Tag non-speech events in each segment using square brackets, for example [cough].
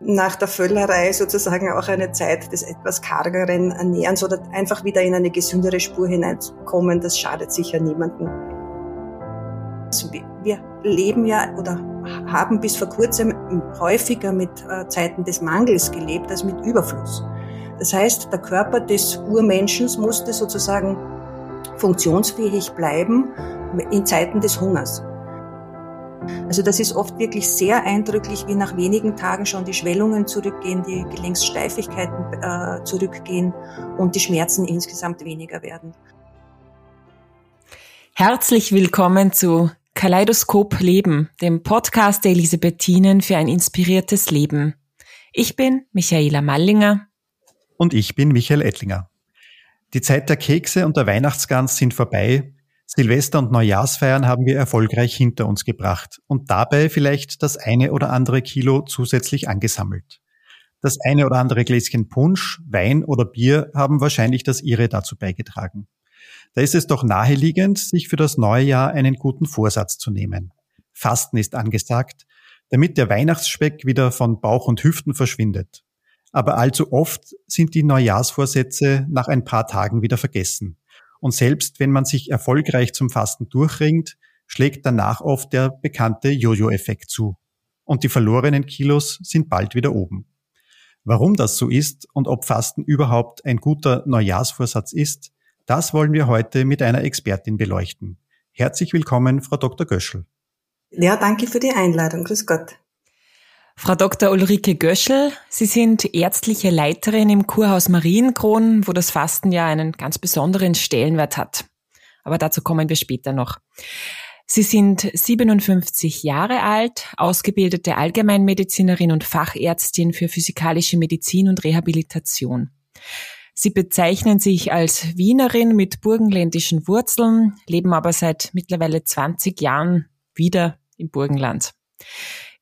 nach der Völlerei sozusagen auch eine Zeit des etwas kargeren Ernährens oder einfach wieder in eine gesündere Spur hineinkommen, das schadet sicher niemandem. Also wir leben ja oder haben bis vor kurzem häufiger mit äh, Zeiten des Mangels gelebt als mit Überfluss. Das heißt, der Körper des Urmenschens musste sozusagen funktionsfähig bleiben in Zeiten des Hungers. Also das ist oft wirklich sehr eindrücklich, wie nach wenigen Tagen schon die Schwellungen zurückgehen, die Gelenkssteifigkeiten äh, zurückgehen und die Schmerzen insgesamt weniger werden. Herzlich willkommen zu Kaleidoskop Leben, dem Podcast der Elisabethinen für ein inspiriertes Leben. Ich bin Michaela Mallinger. Und ich bin Michael Ettlinger. Die Zeit der Kekse und der Weihnachtsgans sind vorbei Silvester- und Neujahrsfeiern haben wir erfolgreich hinter uns gebracht und dabei vielleicht das eine oder andere Kilo zusätzlich angesammelt. Das eine oder andere Gläschen Punsch, Wein oder Bier haben wahrscheinlich das ihre dazu beigetragen. Da ist es doch naheliegend, sich für das neue Jahr einen guten Vorsatz zu nehmen. Fasten ist angesagt, damit der Weihnachtsspeck wieder von Bauch und Hüften verschwindet. Aber allzu oft sind die Neujahrsvorsätze nach ein paar Tagen wieder vergessen. Und selbst wenn man sich erfolgreich zum Fasten durchringt, schlägt danach oft der bekannte Jojo-Effekt zu. Und die verlorenen Kilos sind bald wieder oben. Warum das so ist und ob Fasten überhaupt ein guter Neujahrsvorsatz ist, das wollen wir heute mit einer Expertin beleuchten. Herzlich willkommen, Frau Dr. Göschel. Ja, danke für die Einladung. Grüß Gott. Frau Dr. Ulrike Göschel, Sie sind ärztliche Leiterin im Kurhaus Marienkron, wo das Fasten ja einen ganz besonderen Stellenwert hat. Aber dazu kommen wir später noch. Sie sind 57 Jahre alt, ausgebildete Allgemeinmedizinerin und Fachärztin für physikalische Medizin und Rehabilitation. Sie bezeichnen sich als Wienerin mit burgenländischen Wurzeln, leben aber seit mittlerweile 20 Jahren wieder im Burgenland.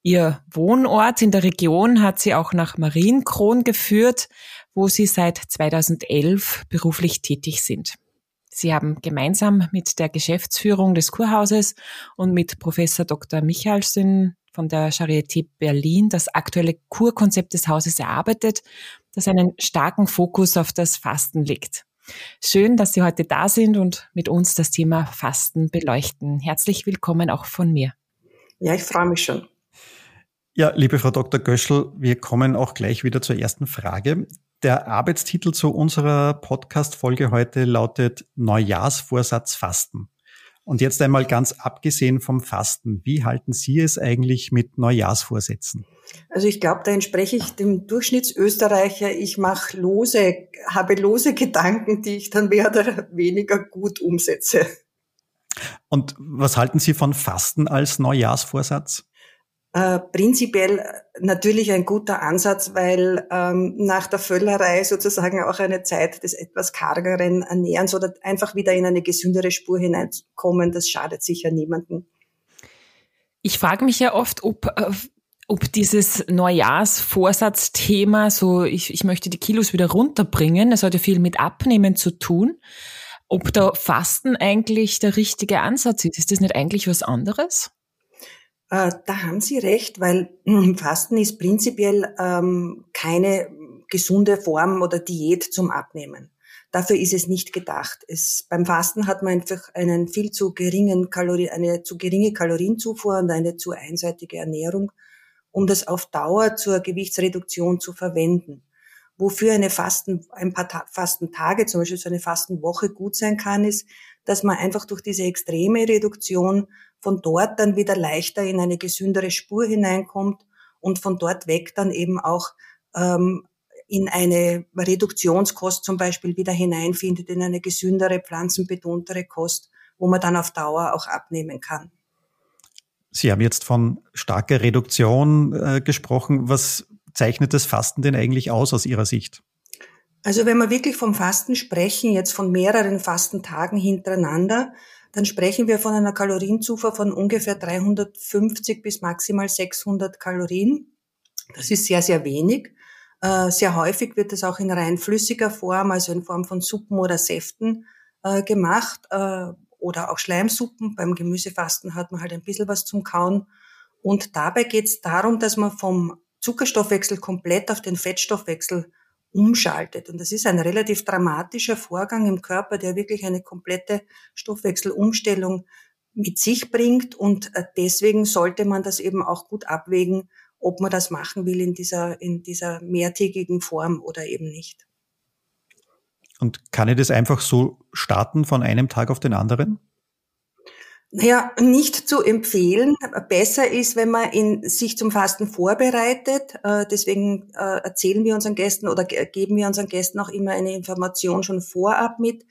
Ihr Wohnort in der Region hat sie auch nach Marienkron geführt, wo sie seit 2011 beruflich tätig sind. Sie haben gemeinsam mit der Geschäftsführung des Kurhauses und mit Professor Dr. Michalsen von der Charité Berlin das aktuelle Kurkonzept des Hauses erarbeitet, das einen starken Fokus auf das Fasten legt. Schön, dass Sie heute da sind und mit uns das Thema Fasten beleuchten. Herzlich willkommen auch von mir. Ja, ich freue mich schon. Ja, liebe Frau Dr. Göschel, wir kommen auch gleich wieder zur ersten Frage. Der Arbeitstitel zu unserer Podcast-Folge heute lautet Neujahrsvorsatz Fasten. Und jetzt einmal ganz abgesehen vom Fasten, wie halten Sie es eigentlich mit Neujahrsvorsätzen? Also ich glaube, da entspreche ich dem Durchschnittsösterreicher. Ich mache lose, habe lose Gedanken, die ich dann mehr oder weniger gut umsetze. Und was halten Sie von Fasten als Neujahrsvorsatz? Äh, prinzipiell natürlich ein guter Ansatz, weil ähm, nach der Völlerei sozusagen auch eine Zeit des etwas kargeren Ernährens oder einfach wieder in eine gesündere Spur hineinkommen, das schadet sicher niemandem. Ich frage mich ja oft, ob, äh, ob dieses Neujahrsvorsatzthema, so ich, ich möchte die Kilos wieder runterbringen, das hat ja viel mit Abnehmen zu tun, ob da Fasten eigentlich der richtige Ansatz ist. Ist das nicht eigentlich was anderes? Äh, da haben Sie recht, weil [clears throat] Fasten ist prinzipiell ähm, keine gesunde Form oder Diät zum Abnehmen. Dafür ist es nicht gedacht. Es, beim Fasten hat man einfach einen viel zu geringen Kalorien, eine zu geringe Kalorienzufuhr und eine zu einseitige Ernährung, um das auf Dauer zur Gewichtsreduktion zu verwenden. Wofür eine Fasten, ein paar Ta Fastentage, zum Beispiel so eine Fastenwoche gut sein kann, ist, dass man einfach durch diese extreme Reduktion von dort dann wieder leichter in eine gesündere Spur hineinkommt und von dort weg dann eben auch ähm, in eine Reduktionskost zum Beispiel wieder hineinfindet, in eine gesündere, pflanzenbetontere Kost, wo man dann auf Dauer auch abnehmen kann. Sie haben jetzt von starker Reduktion äh, gesprochen. Was zeichnet das Fasten denn eigentlich aus aus Ihrer Sicht? Also wenn wir wirklich vom Fasten sprechen, jetzt von mehreren Fastentagen hintereinander, dann sprechen wir von einer Kalorienzufuhr von ungefähr 350 bis maximal 600 Kalorien. Das ist sehr, sehr wenig. Äh, sehr häufig wird das auch in rein flüssiger Form, also in Form von Suppen oder Säften äh, gemacht äh, oder auch Schleimsuppen. Beim Gemüsefasten hat man halt ein bisschen was zum Kauen. Und dabei geht es darum, dass man vom Zuckerstoffwechsel komplett auf den Fettstoffwechsel umschaltet. Und das ist ein relativ dramatischer Vorgang im Körper, der wirklich eine komplette Stoffwechselumstellung mit sich bringt. Und äh, deswegen sollte man das eben auch gut abwägen, ob man das machen will in dieser, in dieser mehrtägigen Form oder eben nicht. Und kann ich das einfach so starten von einem Tag auf den anderen? Naja, nicht zu empfehlen. Besser ist, wenn man in, sich zum Fasten vorbereitet. Äh, deswegen äh, erzählen wir unseren Gästen oder geben wir unseren Gästen auch immer eine Information schon vorab mit.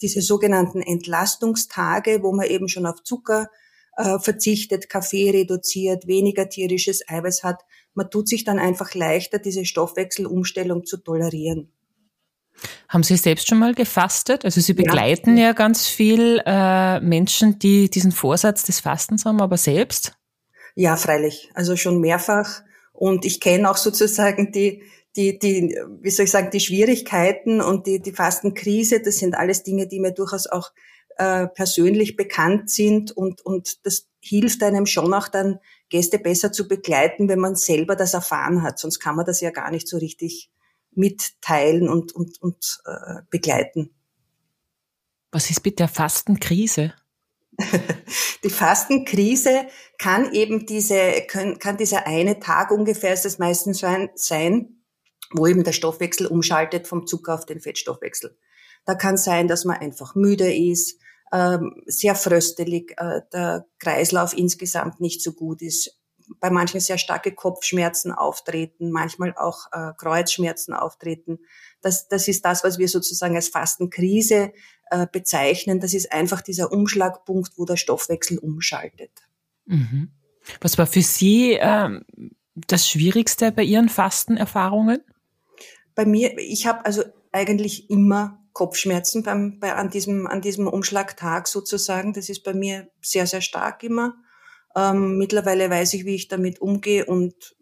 Diese sogenannten Entlastungstage, wo man eben schon auf Zucker äh, verzichtet, Kaffee reduziert, weniger tierisches Eiweiß hat. Man tut sich dann einfach leichter, diese Stoffwechselumstellung zu tolerieren. Haben Sie selbst schon mal gefastet? Also Sie begleiten ja, ja ganz viel äh, Menschen, die diesen Vorsatz des Fastens haben, aber selbst? Ja, freilich. Also schon mehrfach. Und ich kenne auch sozusagen die, die, die, wie soll ich sagen, die Schwierigkeiten und die, die Fastenkrise. Das sind alles Dinge, die mir durchaus auch äh, persönlich bekannt sind und, und das hilft einem schon auch dann, Gäste besser zu begleiten, wenn man selber das erfahren hat. Sonst kann man das ja gar nicht so richtig mitteilen und, und, und äh, begleiten. Was ist mit der Fastenkrise? [laughs] Die Fastenkrise kann eben diese, kann, kann dieser eine Tag ungefähr ist es meistens sein, wo eben der Stoffwechsel umschaltet vom Zucker auf den Fettstoffwechsel. Da kann sein, dass man einfach müde ist, ähm, sehr fröstelig, äh, der Kreislauf insgesamt nicht so gut ist, bei manchen sehr starke Kopfschmerzen auftreten, manchmal auch äh, Kreuzschmerzen auftreten. Das, das ist das, was wir sozusagen als Fastenkrise äh, bezeichnen. Das ist einfach dieser Umschlagpunkt, wo der Stoffwechsel umschaltet. Mhm. Was war für Sie äh, das Schwierigste bei Ihren Fastenerfahrungen? Bei mir, ich habe also eigentlich immer Kopfschmerzen beim, bei, an, diesem, an diesem Umschlagtag sozusagen. Das ist bei mir sehr, sehr stark immer. Ähm, mittlerweile weiß ich, wie ich damit umgehe und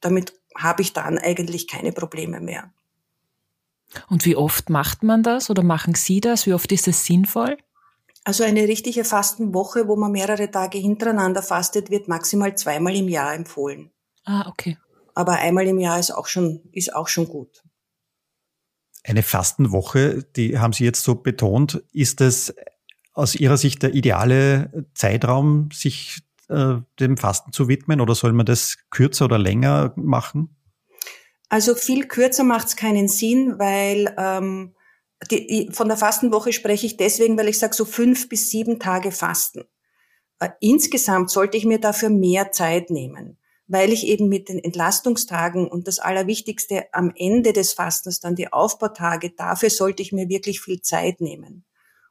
damit habe ich dann eigentlich keine Probleme mehr. Und wie oft macht man das oder machen Sie das? Wie oft ist es sinnvoll? Also eine richtige Fastenwoche, wo man mehrere Tage hintereinander fastet, wird maximal zweimal im Jahr empfohlen. Ah, okay. Aber einmal im Jahr ist auch schon, ist auch schon gut. Eine Fastenwoche, die haben Sie jetzt so betont. Ist es aus Ihrer Sicht der ideale Zeitraum, sich äh, dem Fasten zu widmen oder soll man das kürzer oder länger machen? Also viel kürzer macht es keinen Sinn, weil ähm, die, von der Fastenwoche spreche ich deswegen, weil ich sage so fünf bis sieben Tage Fasten. Äh, insgesamt sollte ich mir dafür mehr Zeit nehmen, weil ich eben mit den Entlastungstagen und das Allerwichtigste am Ende des Fastens dann die Aufbautage, dafür sollte ich mir wirklich viel Zeit nehmen.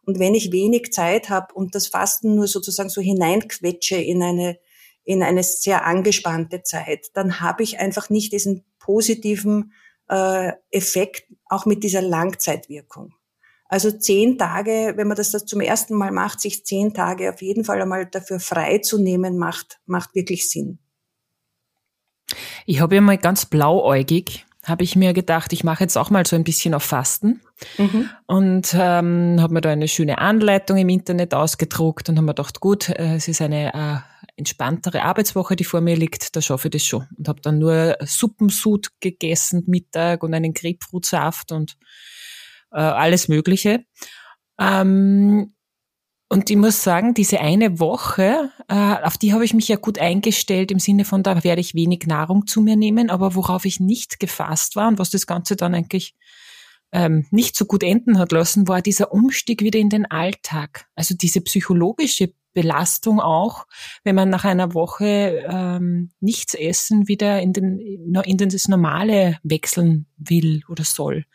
Und wenn ich wenig Zeit habe und das Fasten nur sozusagen so hineinquetsche in eine, in eine sehr angespannte Zeit, dann habe ich einfach nicht diesen positiven äh, Effekt, auch mit dieser Langzeitwirkung. Also zehn Tage, wenn man das, das zum ersten Mal macht, sich zehn Tage auf jeden Fall einmal dafür freizunehmen, macht, macht wirklich Sinn. Ich habe ja mal ganz blauäugig habe ich mir gedacht, ich mache jetzt auch mal so ein bisschen auf Fasten mhm. und ähm, habe mir da eine schöne Anleitung im Internet ausgedruckt und habe mir gedacht, gut, äh, es ist eine äh, entspanntere Arbeitswoche, die vor mir liegt, da schaffe ich das schon. Und habe dann nur Suppensud gegessen Mittag und einen Grapefruitsaft und äh, alles Mögliche. Ähm, und ich muss sagen, diese eine Woche, äh, auf die habe ich mich ja gut eingestellt im Sinne von, da werde ich wenig Nahrung zu mir nehmen, aber worauf ich nicht gefasst war und was das Ganze dann eigentlich ähm, nicht so gut enden hat lassen, war dieser Umstieg wieder in den Alltag. Also diese psychologische Belastung auch, wenn man nach einer Woche ähm, nichts essen wieder in, den, in das Normale wechseln will oder soll.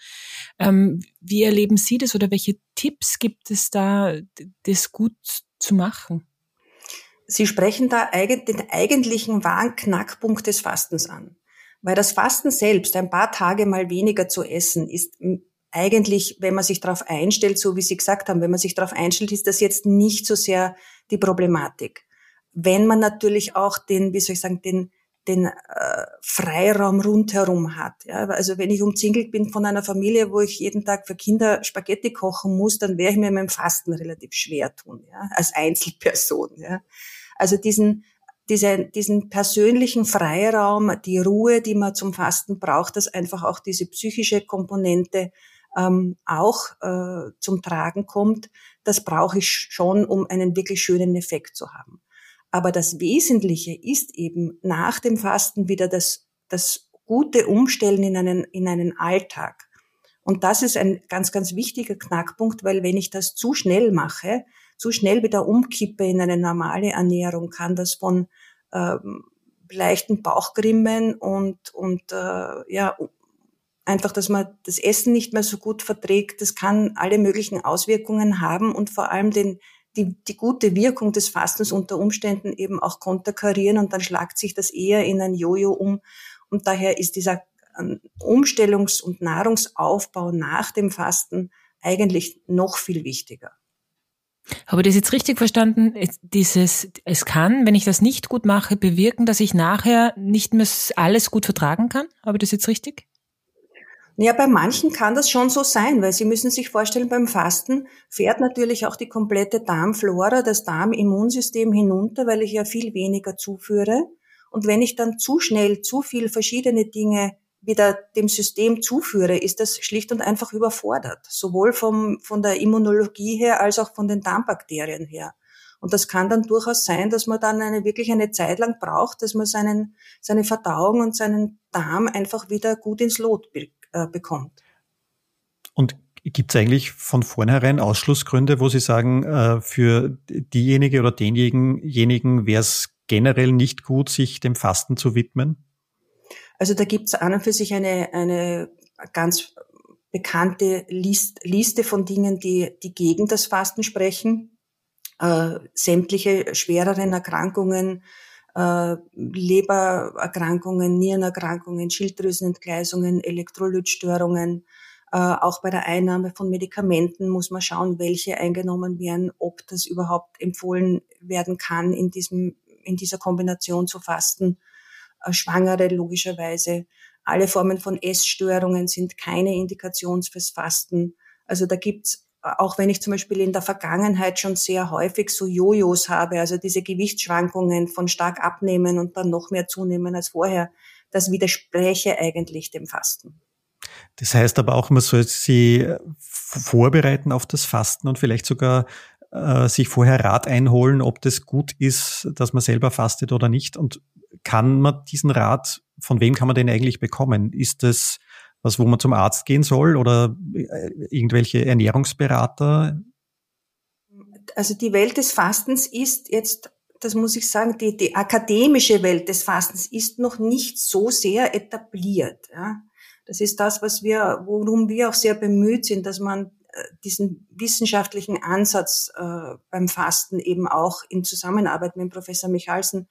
Ähm, wie erleben Sie das oder welche Tipps gibt es da, das gut zu machen? Sie sprechen da den eigentlichen wahren Knackpunkt des Fastens an. Weil das Fasten selbst, ein paar Tage mal weniger zu essen, ist eigentlich, wenn man sich darauf einstellt, so wie Sie gesagt haben, wenn man sich darauf einstellt, ist das jetzt nicht so sehr die Problematik. Wenn man natürlich auch den, wie soll ich sagen, den, den äh, Freiraum rundherum hat. Ja? Also wenn ich umzingelt bin von einer Familie, wo ich jeden Tag für Kinder Spaghetti kochen muss, dann wäre ich mir mit dem Fasten relativ schwer tun, ja? als Einzelperson. Ja? Also diesen diese, diesen persönlichen Freiraum, die Ruhe, die man zum Fasten braucht, dass einfach auch diese psychische Komponente ähm, auch äh, zum Tragen kommt, das brauche ich schon, um einen wirklich schönen Effekt zu haben. Aber das Wesentliche ist eben nach dem Fasten wieder das, das gute Umstellen in einen, in einen Alltag. Und das ist ein ganz, ganz wichtiger Knackpunkt, weil wenn ich das zu schnell mache, zu schnell wieder umkippe in eine normale Ernährung, kann das von ähm, leichten Bauchgrimmen und, und äh, ja, einfach, dass man das Essen nicht mehr so gut verträgt. Das kann alle möglichen Auswirkungen haben und vor allem den, die, die gute Wirkung des Fastens unter Umständen eben auch konterkarieren und dann schlagt sich das eher in ein Jojo um. Und daher ist dieser ähm, Umstellungs- und Nahrungsaufbau nach dem Fasten eigentlich noch viel wichtiger. Habe ich das jetzt richtig verstanden? Dieses, es kann, wenn ich das nicht gut mache, bewirken, dass ich nachher nicht mehr alles gut vertragen kann? Habe ich das jetzt richtig? Ja, bei manchen kann das schon so sein, weil Sie müssen sich vorstellen, beim Fasten fährt natürlich auch die komplette Darmflora, das Darmimmunsystem hinunter, weil ich ja viel weniger zuführe. Und wenn ich dann zu schnell zu viel verschiedene Dinge wieder dem System zuführe, ist das schlicht und einfach überfordert, sowohl vom, von der Immunologie her als auch von den Darmbakterien her. Und das kann dann durchaus sein, dass man dann eine, wirklich eine Zeit lang braucht, dass man seinen, seine Verdauung und seinen Darm einfach wieder gut ins Lot äh, bekommt. Und gibt es eigentlich von vornherein Ausschlussgründe, wo Sie sagen, äh, für diejenige oder denjenigen wäre es generell nicht gut, sich dem Fasten zu widmen? Also da gibt es an und für sich eine, eine ganz bekannte List, Liste von Dingen, die, die gegen das Fasten sprechen. Äh, sämtliche schwereren Erkrankungen, äh, Lebererkrankungen, Nierenerkrankungen, Schilddrüsenentgleisungen, Elektrolytstörungen. Äh, auch bei der Einnahme von Medikamenten muss man schauen, welche eingenommen werden, ob das überhaupt empfohlen werden kann, in, diesem, in dieser Kombination zu fasten. Äh, Schwangere logischerweise. Alle Formen von Essstörungen sind keine Indikation fürs Fasten. Also da gibt's auch wenn ich zum Beispiel in der Vergangenheit schon sehr häufig so Jojos habe, also diese Gewichtsschwankungen von stark abnehmen und dann noch mehr zunehmen als vorher, das widerspreche eigentlich dem Fasten. Das heißt aber auch, man soll sie vorbereiten auf das Fasten und vielleicht sogar äh, sich vorher Rat einholen, ob das gut ist, dass man selber fastet oder nicht. Und kann man diesen Rat, von wem kann man den eigentlich bekommen? Ist das was, wo man zum Arzt gehen soll oder äh, irgendwelche Ernährungsberater? Also die Welt des Fastens ist jetzt, das muss ich sagen, die, die akademische Welt des Fastens ist noch nicht so sehr etabliert. Ja. Das ist das, was wir, worum wir auch sehr bemüht sind, dass man äh, diesen wissenschaftlichen Ansatz äh, beim Fasten eben auch in Zusammenarbeit mit Professor Michalsen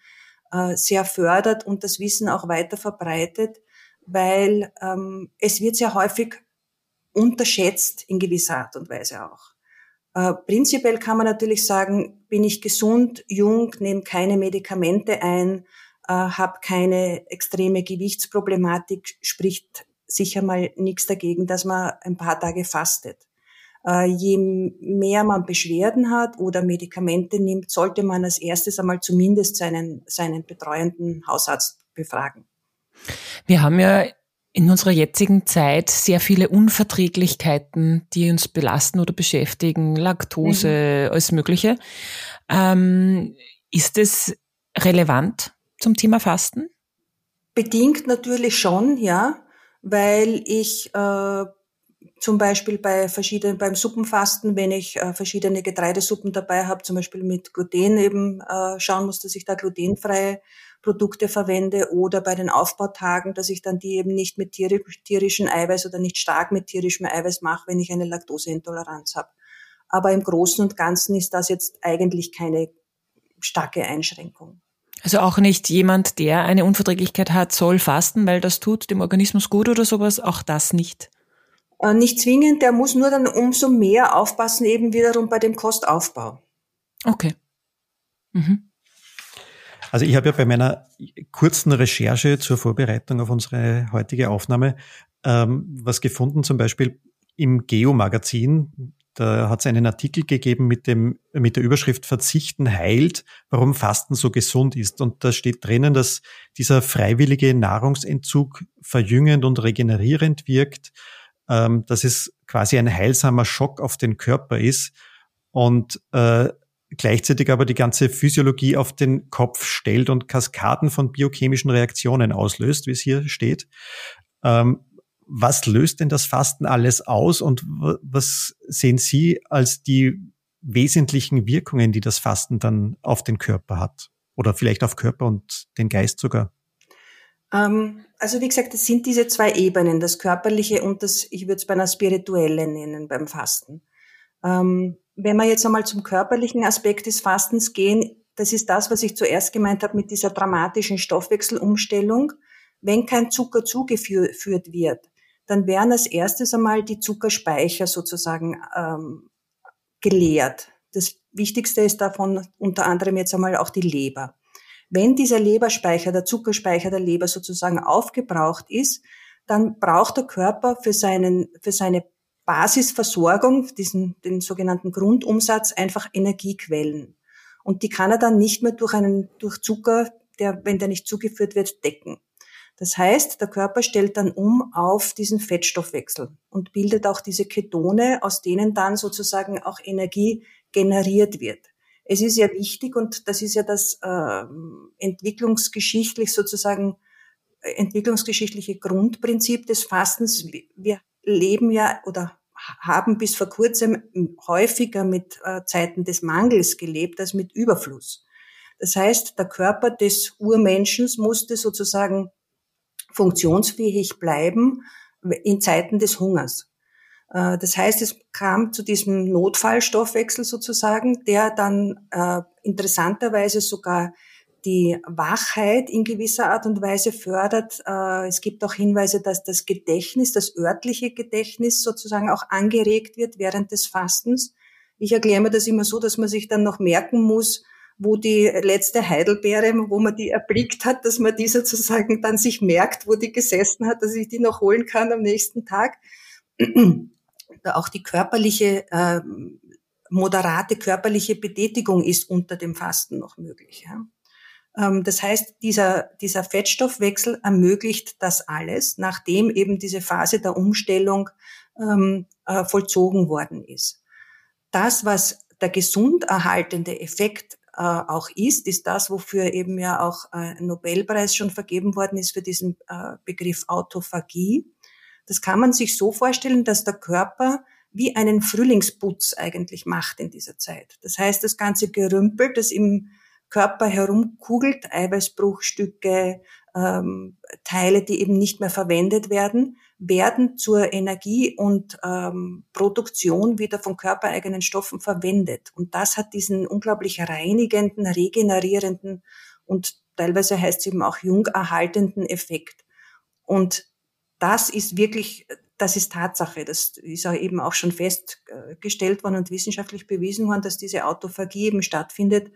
äh, sehr fördert und das Wissen auch weiter verbreitet weil ähm, es wird sehr häufig unterschätzt in gewisser Art und Weise auch. Äh, prinzipiell kann man natürlich sagen, bin ich gesund, jung, nehme keine Medikamente ein, äh, habe keine extreme Gewichtsproblematik, spricht sicher mal nichts dagegen, dass man ein paar Tage fastet. Äh, je mehr man Beschwerden hat oder Medikamente nimmt, sollte man als erstes einmal zumindest seinen, seinen betreuenden Hausarzt befragen. Wir haben ja in unserer jetzigen Zeit sehr viele Unverträglichkeiten, die uns belasten oder beschäftigen, Laktose, mhm. alles Mögliche. Ähm, ist es relevant zum Thema Fasten? Bedingt natürlich schon, ja, weil ich äh, zum Beispiel bei verschiedenen, beim Suppenfasten, wenn ich äh, verschiedene Getreidesuppen dabei habe, zum Beispiel mit Gluten eben äh, schauen muss, dass ich da glutenfreie Produkte verwende oder bei den Aufbautagen, dass ich dann die eben nicht mit tierischem Eiweiß oder nicht stark mit tierischem Eiweiß mache, wenn ich eine Laktoseintoleranz habe. Aber im Großen und Ganzen ist das jetzt eigentlich keine starke Einschränkung. Also auch nicht jemand, der eine Unverträglichkeit hat, soll fasten, weil das tut dem Organismus gut oder sowas, auch das nicht. Äh, nicht zwingend, der muss nur dann umso mehr aufpassen, eben wiederum bei dem Kostaufbau. Okay. Mhm. Also ich habe ja bei meiner kurzen Recherche zur Vorbereitung auf unsere heutige Aufnahme ähm, was gefunden, zum Beispiel im Geo-Magazin. da hat es einen Artikel gegeben mit dem, mit der Überschrift Verzichten heilt, warum Fasten so gesund ist. Und da steht drinnen, dass dieser freiwillige Nahrungsentzug verjüngend und regenerierend wirkt, ähm, dass es quasi ein heilsamer Schock auf den Körper ist und äh, gleichzeitig aber die ganze Physiologie auf den Kopf stellt und Kaskaden von biochemischen Reaktionen auslöst, wie es hier steht. Ähm, was löst denn das Fasten alles aus und was sehen Sie als die wesentlichen Wirkungen, die das Fasten dann auf den Körper hat? Oder vielleicht auf Körper und den Geist sogar? Ähm, also wie gesagt, es sind diese zwei Ebenen, das Körperliche und das, ich würde es bei einer Spirituelle nennen, beim Fasten. Ähm, wenn wir jetzt einmal zum körperlichen Aspekt des Fastens gehen, das ist das, was ich zuerst gemeint habe mit dieser dramatischen Stoffwechselumstellung. Wenn kein Zucker zugeführt wird, dann werden als erstes einmal die Zuckerspeicher sozusagen ähm, geleert. Das Wichtigste ist davon unter anderem jetzt einmal auch die Leber. Wenn dieser Leberspeicher, der Zuckerspeicher der Leber sozusagen aufgebraucht ist, dann braucht der Körper für, seinen, für seine Basisversorgung, diesen, den sogenannten Grundumsatz, einfach Energiequellen. Und die kann er dann nicht mehr durch einen, durch Zucker, der, wenn der nicht zugeführt wird, decken. Das heißt, der Körper stellt dann um auf diesen Fettstoffwechsel und bildet auch diese Ketone, aus denen dann sozusagen auch Energie generiert wird. Es ist ja wichtig und das ist ja das äh, entwicklungsgeschichtlich sozusagen äh, entwicklungsgeschichtliche Grundprinzip des Fastens. Wir leben ja oder haben bis vor kurzem häufiger mit äh, Zeiten des Mangels gelebt als mit Überfluss. Das heißt, der Körper des Urmenschens musste sozusagen funktionsfähig bleiben in Zeiten des Hungers. Äh, das heißt, es kam zu diesem Notfallstoffwechsel sozusagen, der dann äh, interessanterweise sogar die Wachheit in gewisser Art und Weise fördert. Äh, es gibt auch Hinweise, dass das Gedächtnis, das örtliche Gedächtnis sozusagen auch angeregt wird während des Fastens. Ich erkläre mir das immer so, dass man sich dann noch merken muss, wo die letzte Heidelbeere, wo man die erblickt hat, dass man die sozusagen dann sich merkt, wo die gesessen hat, dass ich die noch holen kann am nächsten Tag. Auch die körperliche, äh, moderate körperliche Betätigung ist unter dem Fasten noch möglich. Ja. Ähm, das heißt, dieser, dieser Fettstoffwechsel ermöglicht das alles, nachdem eben diese Phase der Umstellung ähm, äh, vollzogen worden ist. Das, was der gesund erhaltende Effekt äh, auch ist, ist das, wofür eben ja auch äh, ein Nobelpreis schon vergeben worden ist für diesen äh, Begriff Autophagie. Das kann man sich so vorstellen, dass der Körper wie einen Frühlingsputz eigentlich macht in dieser Zeit. Das heißt, das ganze Gerümpel, das im Körper herumkugelt, Eiweißbruchstücke, ähm, Teile, die eben nicht mehr verwendet werden, werden zur Energie und ähm, Produktion wieder von körpereigenen Stoffen verwendet. Und das hat diesen unglaublich reinigenden, regenerierenden und teilweise heißt es eben auch jung erhaltenden Effekt. Und das ist wirklich, das ist Tatsache. Das ist auch eben auch schon festgestellt worden und wissenschaftlich bewiesen worden, dass diese Autophagie eben stattfindet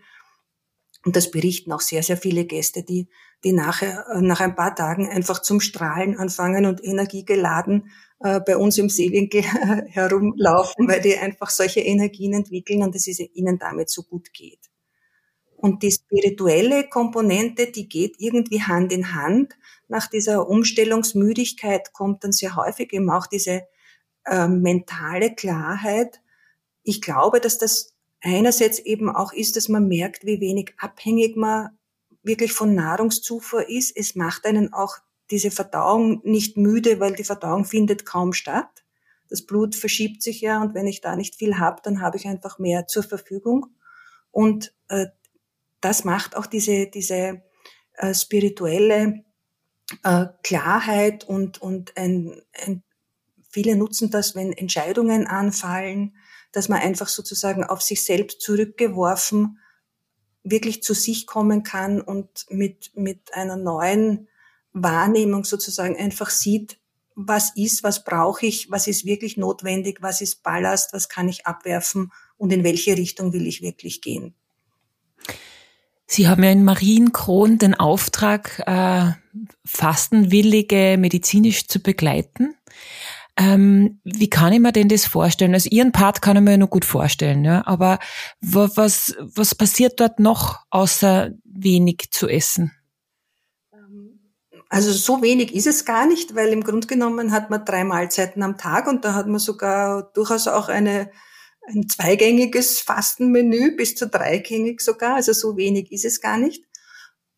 und das berichten auch sehr, sehr viele Gäste, die, die nachher, nach ein paar Tagen einfach zum Strahlen anfangen und energiegeladen äh, bei uns im Seewinkel [laughs] herumlaufen, weil die einfach solche Energien entwickeln und es ihnen damit so gut geht. Und die spirituelle Komponente, die geht irgendwie Hand in Hand. Nach dieser Umstellungsmüdigkeit kommt dann sehr häufig eben auch diese äh, mentale Klarheit. Ich glaube, dass das einerseits eben auch ist, dass man merkt, wie wenig abhängig man wirklich von Nahrungszufuhr ist. Es macht einen auch diese Verdauung nicht müde, weil die Verdauung findet kaum statt. Das Blut verschiebt sich ja und wenn ich da nicht viel habe, dann habe ich einfach mehr zur Verfügung. Und äh, das macht auch diese, diese äh, spirituelle äh, Klarheit und, und ein, ein, viele nutzen das, wenn Entscheidungen anfallen, dass man einfach sozusagen auf sich selbst zurückgeworfen wirklich zu sich kommen kann und mit, mit einer neuen Wahrnehmung sozusagen einfach sieht, was ist, was brauche ich, was ist wirklich notwendig, was ist Ballast, was kann ich abwerfen und in welche Richtung will ich wirklich gehen. Sie haben ja in Marienkron den Auftrag, äh, Fastenwillige medizinisch zu begleiten. Ähm, wie kann ich mir denn das vorstellen? Also Ihren Part kann ich mir noch gut vorstellen, ja? aber was, was passiert dort noch, außer wenig zu essen? Also so wenig ist es gar nicht, weil im Grunde genommen hat man drei Mahlzeiten am Tag und da hat man sogar durchaus auch eine, ein zweigängiges Fastenmenü bis zu dreigängig sogar. Also so wenig ist es gar nicht.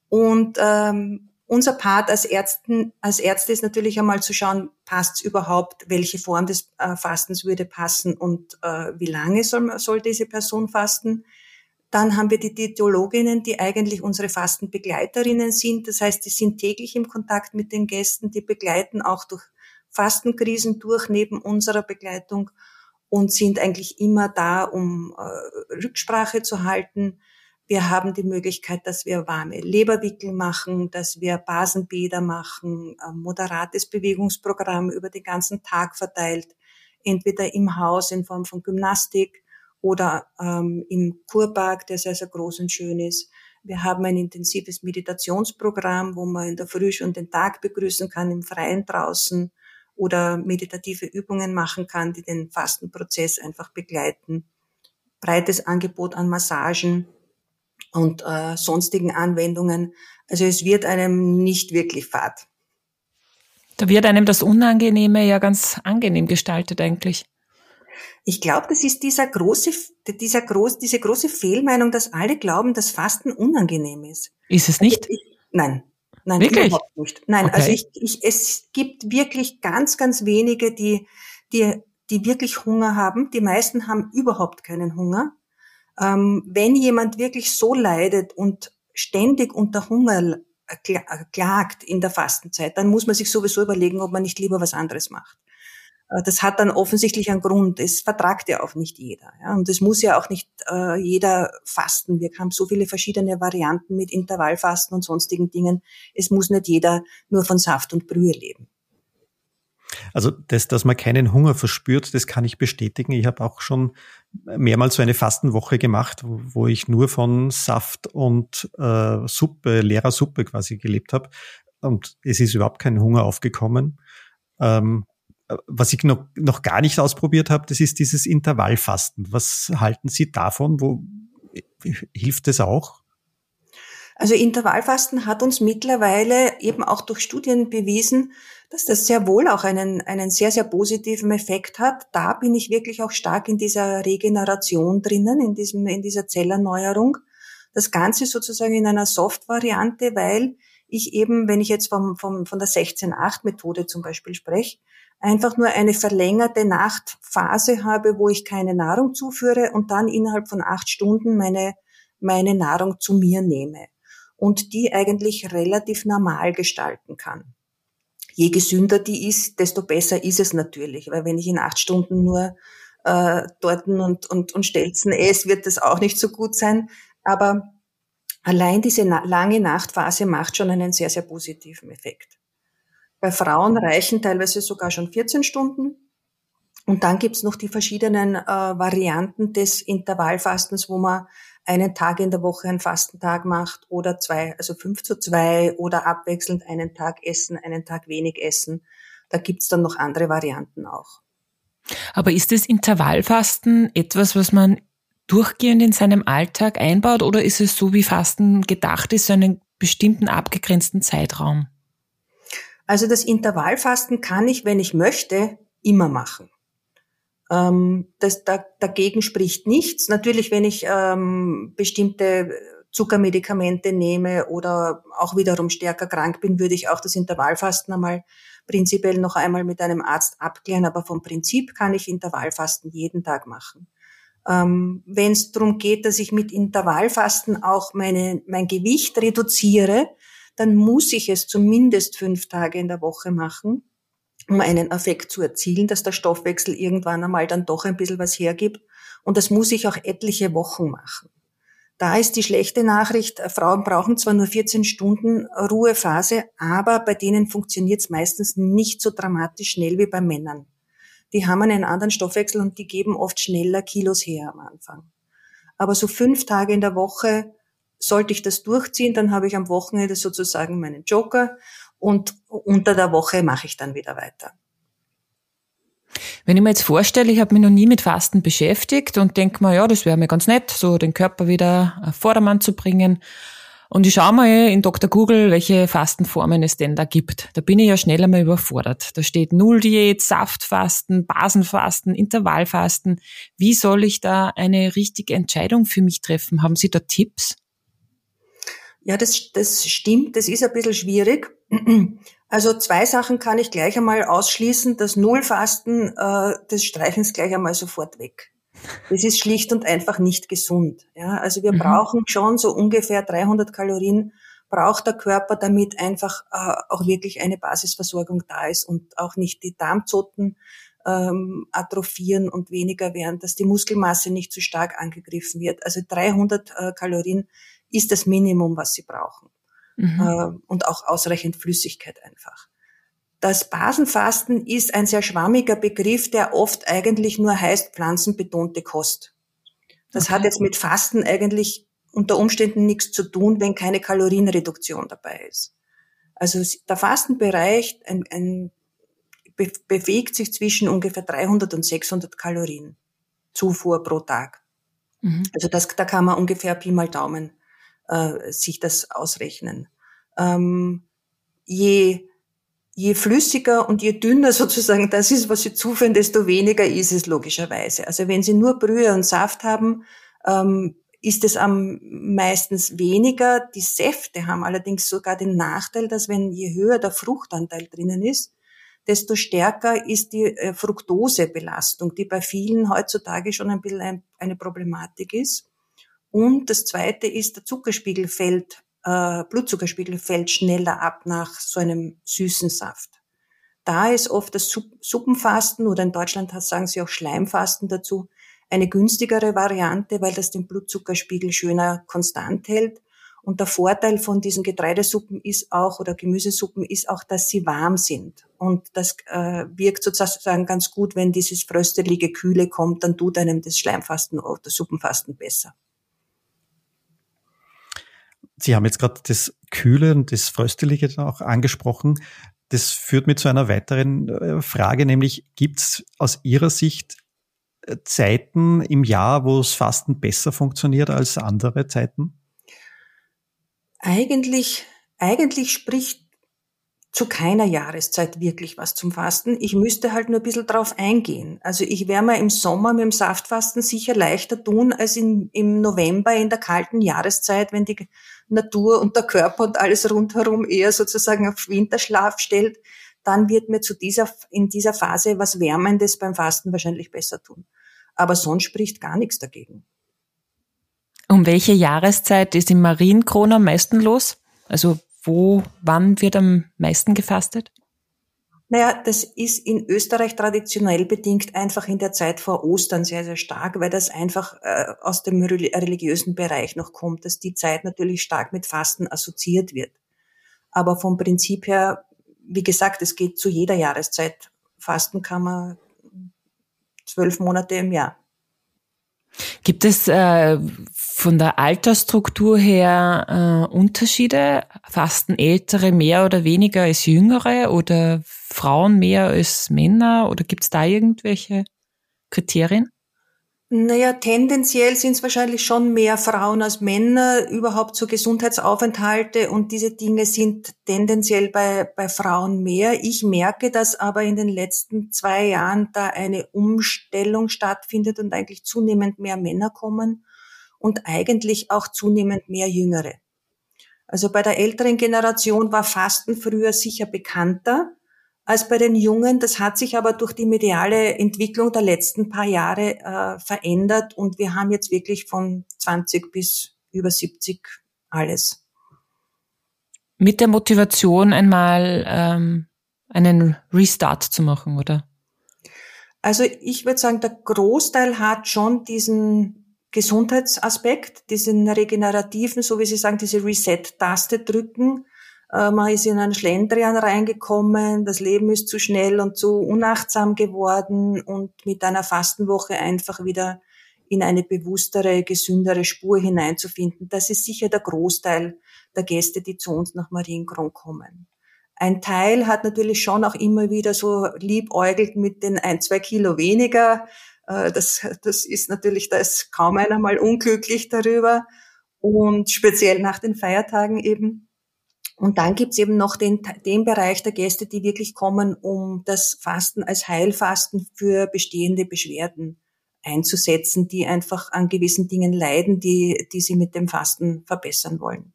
Und ähm, unser Part als Ärzten, als Ärzte ist natürlich einmal zu schauen, passt es überhaupt, welche Form des äh, Fastens würde passen und äh, wie lange soll, soll diese Person fasten. Dann haben wir die Diätologinnen, die eigentlich unsere Fastenbegleiterinnen sind. Das heißt, die sind täglich im Kontakt mit den Gästen, die begleiten auch durch Fastenkrisen durch neben unserer Begleitung und sind eigentlich immer da, um äh, Rücksprache zu halten. Wir haben die Möglichkeit, dass wir warme Leberwickel machen, dass wir Basenbäder machen, ein moderates Bewegungsprogramm über den ganzen Tag verteilt, entweder im Haus in Form von Gymnastik oder ähm, im Kurpark, der sehr, sehr groß und schön ist. Wir haben ein intensives Meditationsprogramm, wo man in der Früh schon den Tag begrüßen kann, im Freien draußen oder meditative Übungen machen kann, die den Fastenprozess einfach begleiten. Breites Angebot an Massagen und äh, sonstigen Anwendungen. Also es wird einem nicht wirklich fad. Da wird einem das Unangenehme ja ganz angenehm gestaltet eigentlich. Ich glaube, das ist dieser große, dieser groß, diese große Fehlmeinung, dass alle glauben, dass Fasten unangenehm ist. Ist es nicht? Also ich, nein, nein, wirklich? überhaupt nicht. Nein, okay. also ich, ich, es gibt wirklich ganz, ganz wenige, die, die, die wirklich Hunger haben. Die meisten haben überhaupt keinen Hunger. Ähm, wenn jemand wirklich so leidet und ständig unter Hunger klagt in der Fastenzeit, dann muss man sich sowieso überlegen, ob man nicht lieber was anderes macht. Äh, das hat dann offensichtlich einen Grund. Es vertragt ja auch nicht jeder. Ja? Und es muss ja auch nicht äh, jeder fasten. Wir haben so viele verschiedene Varianten mit Intervallfasten und sonstigen Dingen. Es muss nicht jeder nur von Saft und Brühe leben. Also das, dass man keinen Hunger verspürt, das kann ich bestätigen. Ich habe auch schon mehrmals so eine Fastenwoche gemacht, wo, ich nur von Saft und äh, Suppe, leerer Suppe quasi gelebt habe. Und es ist überhaupt kein Hunger aufgekommen. Ähm, was ich noch, noch gar nicht ausprobiert habe, das ist dieses Intervallfasten. Was halten Sie davon? Wo hilft das auch? Also Intervallfasten hat uns mittlerweile eben auch durch Studien bewiesen, dass das sehr wohl auch einen, einen sehr, sehr positiven Effekt hat. Da bin ich wirklich auch stark in dieser Regeneration drinnen, in diesem, in dieser Zellerneuerung. Das Ganze sozusagen in einer Soft-Variante, weil ich eben, wenn ich jetzt vom, vom, von der 16-8-Methode zum Beispiel spreche, einfach nur eine verlängerte Nachtphase habe, wo ich keine Nahrung zuführe und dann innerhalb von acht Stunden meine, meine Nahrung zu mir nehme und die eigentlich relativ normal gestalten kann. Je gesünder die ist, desto besser ist es natürlich, weil wenn ich in acht Stunden nur äh, Torten und, und, und Stelzen esse, wird das auch nicht so gut sein. Aber allein diese na lange Nachtphase macht schon einen sehr, sehr positiven Effekt. Bei Frauen reichen teilweise sogar schon 14 Stunden. Und dann gibt's noch die verschiedenen äh, Varianten des Intervallfastens, wo man einen Tag in der Woche einen Fastentag macht oder zwei, also fünf zu zwei oder abwechselnd einen Tag essen, einen Tag wenig essen. Da gibt's dann noch andere Varianten auch. Aber ist das Intervallfasten etwas, was man durchgehend in seinem Alltag einbaut oder ist es so, wie Fasten gedacht ist, so einen bestimmten abgegrenzten Zeitraum? Also das Intervallfasten kann ich, wenn ich möchte, immer machen. Ähm, das, da, dagegen spricht nichts. Natürlich, wenn ich ähm, bestimmte Zuckermedikamente nehme oder auch wiederum stärker krank bin, würde ich auch das Intervallfasten einmal prinzipiell noch einmal mit einem Arzt abklären. Aber vom Prinzip kann ich Intervallfasten jeden Tag machen. Ähm, wenn es darum geht, dass ich mit Intervallfasten auch meine, mein Gewicht reduziere, dann muss ich es zumindest fünf Tage in der Woche machen, um einen Effekt zu erzielen, dass der Stoffwechsel irgendwann einmal dann doch ein bisschen was hergibt. Und das muss ich auch etliche Wochen machen. Da ist die schlechte Nachricht, Frauen brauchen zwar nur 14 Stunden Ruhephase, aber bei denen funktioniert es meistens nicht so dramatisch schnell wie bei Männern. Die haben einen anderen Stoffwechsel und die geben oft schneller Kilos her am Anfang. Aber so fünf Tage in der Woche sollte ich das durchziehen, dann habe ich am Wochenende sozusagen meinen Joker und unter der Woche mache ich dann wieder weiter. Wenn ich mir jetzt vorstelle, ich habe mich noch nie mit Fasten beschäftigt und denke mir, ja, das wäre mir ganz nett, so den Körper wieder auf Vordermann zu bringen. Und ich schaue mal in Dr. Google, welche Fastenformen es denn da gibt. Da bin ich ja schnell einmal überfordert. Da steht Nulldiät, Saftfasten, Basenfasten, Intervallfasten. Wie soll ich da eine richtige Entscheidung für mich treffen? Haben Sie da Tipps? Ja, das, das stimmt. Das ist ein bisschen schwierig. [clears throat] Also zwei Sachen kann ich gleich einmal ausschließen. Das Nullfasten, äh, das streichen Sie gleich einmal sofort weg. Das ist schlicht und einfach nicht gesund. Ja, also wir mhm. brauchen schon so ungefähr 300 Kalorien braucht der Körper, damit einfach äh, auch wirklich eine Basisversorgung da ist und auch nicht die Darmzotten ähm, atrophieren und weniger werden, dass die Muskelmasse nicht zu stark angegriffen wird. Also 300 äh, Kalorien ist das Minimum, was sie brauchen. Mhm. Äh, und auch ausreichend Flüssigkeit einfach. Das Basenfasten ist ein sehr schwammiger Begriff, der oft eigentlich nur heißt pflanzenbetonte Kost. Das okay. hat jetzt mit Fasten eigentlich unter Umständen nichts zu tun, wenn keine Kalorienreduktion dabei ist. Also der Fastenbereich ein, ein, be bewegt sich zwischen ungefähr 300 und 600 Kalorien Zufuhr pro Tag. Mhm. Also das, da kann man ungefähr Pi mal Daumen äh, sich das ausrechnen. Ähm, je je flüssiger und je dünner [laughs] sozusagen das ist, was Sie zuführen, desto weniger ist es logischerweise. Also wenn Sie nur Brühe und Saft haben, ähm, ist es am meistens weniger. Die Säfte haben allerdings sogar den Nachteil, dass wenn je höher der Fruchtanteil drinnen ist, desto stärker ist die äh, Fructosebelastung, die bei vielen heutzutage schon ein bisschen eine Problematik ist. Und das zweite ist, der Zuckerspiegel fällt äh, Blutzuckerspiegel fällt schneller ab nach so einem süßen Saft. Da ist oft das Suppenfasten oder in Deutschland sagen sie auch Schleimfasten dazu eine günstigere Variante, weil das den Blutzuckerspiegel schöner konstant hält. Und der Vorteil von diesen Getreidesuppen ist auch, oder Gemüsesuppen ist auch, dass sie warm sind. Und das äh, wirkt sozusagen ganz gut, wenn dieses fröstelige Kühle kommt, dann tut einem das Schleimfasten oder Suppenfasten besser. Sie haben jetzt gerade das Kühle und das Fröstelige auch angesprochen. Das führt mich zu einer weiteren äh, Frage, nämlich gibt es aus Ihrer Sicht äh, Zeiten im Jahr, wo das Fasten besser funktioniert als andere Zeiten? Eigentlich, eigentlich spricht zu keiner Jahreszeit wirklich was zum Fasten. Ich müsste halt nur ein bisschen drauf eingehen. Also ich werde mir im Sommer mit dem Saftfasten sicher leichter tun als in, im November in der kalten Jahreszeit, wenn die Natur und der Körper und alles rundherum eher sozusagen auf Winterschlaf stellt. Dann wird mir zu dieser, in dieser Phase was Wärmendes beim Fasten wahrscheinlich besser tun. Aber sonst spricht gar nichts dagegen. Um welche Jahreszeit ist im Marienkron am meisten los? Also wo, wann wird am meisten gefastet? Naja, das ist in Österreich traditionell bedingt einfach in der Zeit vor Ostern sehr, sehr stark, weil das einfach äh, aus dem religiösen Bereich noch kommt, dass die Zeit natürlich stark mit Fasten assoziiert wird. Aber vom Prinzip her, wie gesagt, es geht zu jeder Jahreszeit. Fasten kann man zwölf Monate im Jahr. Gibt es äh, von der Altersstruktur her äh, Unterschiede? Fasten Ältere mehr oder weniger als Jüngere oder Frauen mehr als Männer? Oder gibt es da irgendwelche Kriterien? Naja, tendenziell sind es wahrscheinlich schon mehr Frauen als Männer überhaupt so Gesundheitsaufenthalte und diese Dinge sind tendenziell bei, bei Frauen mehr. Ich merke, dass aber in den letzten zwei Jahren da eine Umstellung stattfindet und eigentlich zunehmend mehr Männer kommen und eigentlich auch zunehmend mehr Jüngere. Also bei der älteren Generation war Fasten früher sicher bekannter als bei den Jungen. Das hat sich aber durch die mediale Entwicklung der letzten paar Jahre äh, verändert und wir haben jetzt wirklich von 20 bis über 70 alles. Mit der Motivation einmal ähm, einen Restart zu machen, oder? Also ich würde sagen, der Großteil hat schon diesen Gesundheitsaspekt, diesen regenerativen, so wie Sie sagen, diese Reset-Taste drücken man ist in einen Schlendrian reingekommen, das Leben ist zu schnell und zu unachtsam geworden und mit einer Fastenwoche einfach wieder in eine bewusstere, gesündere Spur hineinzufinden. Das ist sicher der Großteil der Gäste, die zu uns nach Marienkron kommen. Ein Teil hat natürlich schon auch immer wieder so liebäugelt mit den ein, zwei Kilo weniger. Äh, das, das ist natürlich, da ist kaum einer mal unglücklich darüber. Und speziell nach den Feiertagen eben. Und dann gibt's eben noch den, den Bereich der Gäste, die wirklich kommen, um das Fasten als Heilfasten für bestehende Beschwerden einzusetzen, die einfach an gewissen Dingen leiden, die, die sie mit dem Fasten verbessern wollen.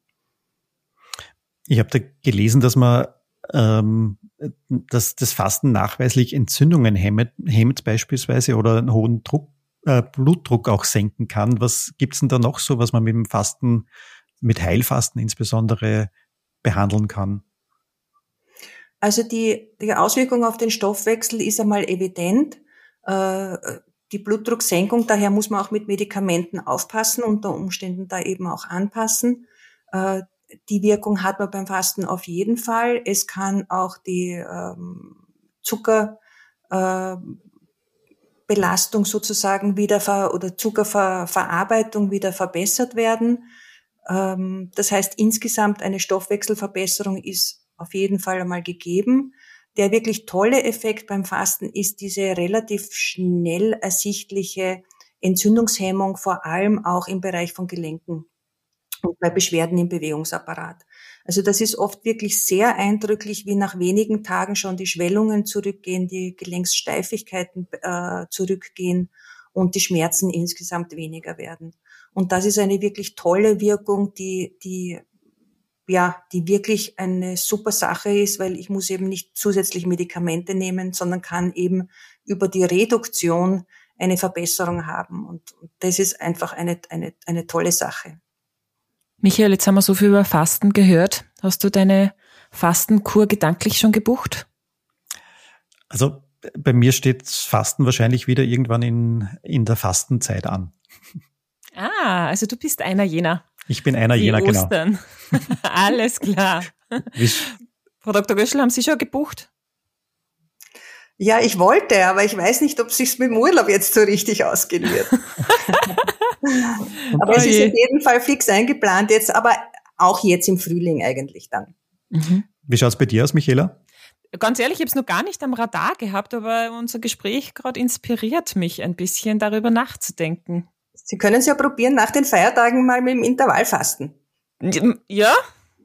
Ich habe da gelesen, dass man ähm, dass das Fasten nachweislich Entzündungen hemmt, hemmt beispielsweise oder einen hohen Druck, äh, Blutdruck auch senken kann. Was gibt's denn da noch so, was man mit dem Fasten, mit Heilfasten insbesondere behandeln kann? Also die, die Auswirkung auf den Stoffwechsel ist einmal evident. Äh, die Blutdrucksenkung, daher muss man auch mit Medikamenten aufpassen, unter Umständen da eben auch anpassen. Äh, die Wirkung hat man beim Fasten auf jeden Fall. Es kann auch die ähm, Zuckerbelastung äh, sozusagen wieder ver oder Zuckerverarbeitung wieder verbessert werden. Ähm, das heißt, insgesamt eine Stoffwechselverbesserung ist auf jeden Fall einmal gegeben. Der wirklich tolle Effekt beim Fasten ist diese relativ schnell ersichtliche Entzündungshemmung, vor allem auch im Bereich von Gelenken und bei Beschwerden im Bewegungsapparat. Also das ist oft wirklich sehr eindrücklich, wie nach wenigen Tagen schon die Schwellungen zurückgehen, die Gelenkssteifigkeiten äh, zurückgehen und die Schmerzen insgesamt weniger werden. Und das ist eine wirklich tolle Wirkung, die, die, ja, die wirklich eine super Sache ist, weil ich muss eben nicht zusätzlich Medikamente nehmen, sondern kann eben über die Reduktion eine Verbesserung haben. Und, und das ist einfach eine, eine, eine tolle Sache. Michael, jetzt haben wir so viel über Fasten gehört. Hast du deine Fastenkur gedanklich schon gebucht? Also bei mir steht Fasten wahrscheinlich wieder irgendwann in, in der Fastenzeit an. Ah, also du bist einer jener. Ich bin einer jener, genau. Ostern. genau. [laughs] Alles klar. Frau Dr. Göschel, haben Sie schon gebucht? Ja, ich wollte, aber ich weiß nicht, ob es sich mit dem Urlaub jetzt so richtig ausgehen wird. [laughs] aber es ist auf jeden Fall fix eingeplant jetzt, aber auch jetzt im Frühling eigentlich dann. Mhm. Wie schaut's bei dir aus, Michaela? Ganz ehrlich, ich habe es noch gar nicht am Radar gehabt, aber unser Gespräch gerade inspiriert mich ein bisschen darüber nachzudenken. Sie können es ja probieren, nach den Feiertagen mal mit dem Intervallfasten. Ja,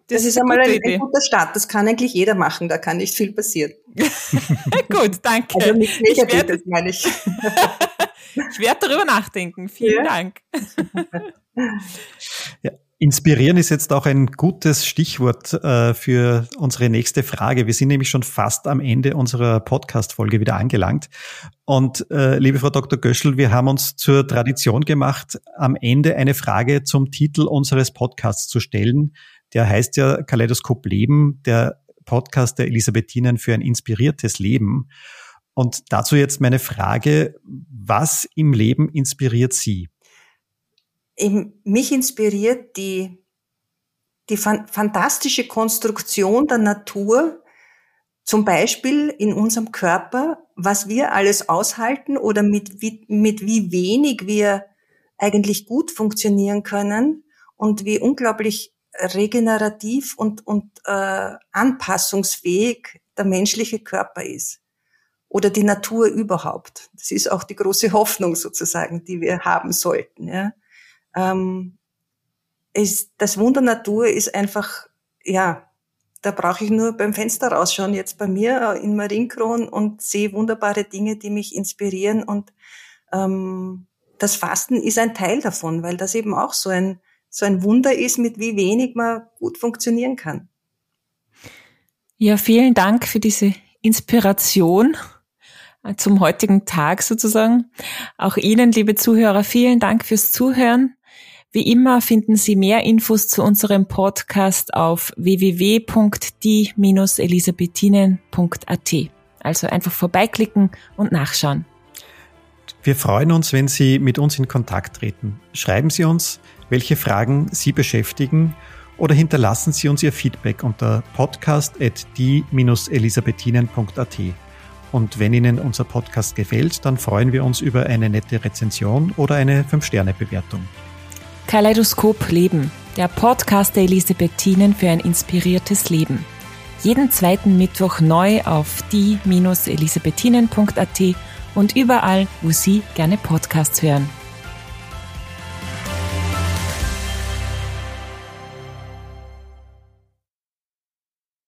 das, das ist einmal ein, ein, guter Start. Das kann eigentlich jeder machen. Da kann nicht viel passieren. [laughs] Gut, danke. Also nicht negativ, das meine ich. [laughs] ich werde darüber nachdenken. Vielen ja. Dank. [laughs] Ja, inspirieren ist jetzt auch ein gutes Stichwort äh, für unsere nächste Frage. Wir sind nämlich schon fast am Ende unserer Podcast-Folge wieder angelangt. Und äh, liebe Frau Dr. Göschel, wir haben uns zur Tradition gemacht, am Ende eine Frage zum Titel unseres Podcasts zu stellen der heißt ja Kaleidoskop Leben, der Podcast der Elisabethinen für ein inspiriertes Leben. Und dazu jetzt meine Frage, was im Leben inspiriert Sie? Mich inspiriert die, die fantastische Konstruktion der Natur, zum Beispiel in unserem Körper, was wir alles aushalten oder mit wie, mit wie wenig wir eigentlich gut funktionieren können und wie unglaublich regenerativ und, und äh, anpassungsfähig der menschliche Körper ist oder die Natur überhaupt. Das ist auch die große [laughs] Hoffnung sozusagen, die wir haben sollten. Ja. Ähm, ist, das Wunder Natur ist einfach, ja, da brauche ich nur beim Fenster rausschauen, jetzt bei mir in Marienkron und sehe wunderbare Dinge, die mich inspirieren und ähm, das Fasten ist ein Teil davon, weil das eben auch so ein so ein Wunder ist, mit wie wenig man gut funktionieren kann. Ja, vielen Dank für diese Inspiration äh, zum heutigen Tag sozusagen. Auch Ihnen, liebe Zuhörer, vielen Dank fürs Zuhören. Wie immer finden Sie mehr Infos zu unserem Podcast auf www.die-elisabethinen.at. Also einfach vorbeiklicken und nachschauen. Wir freuen uns, wenn Sie mit uns in Kontakt treten. Schreiben Sie uns, welche Fragen Sie beschäftigen oder hinterlassen Sie uns Ihr Feedback unter podcast.die-elisabethinen.at. Und wenn Ihnen unser Podcast gefällt, dann freuen wir uns über eine nette Rezension oder eine 5-Sterne-Bewertung. Kaleidoskop Leben, der Podcast der Elisabethinen für ein inspiriertes Leben. Jeden zweiten Mittwoch neu auf die-elisabethinen.at und überall, wo Sie gerne Podcasts hören.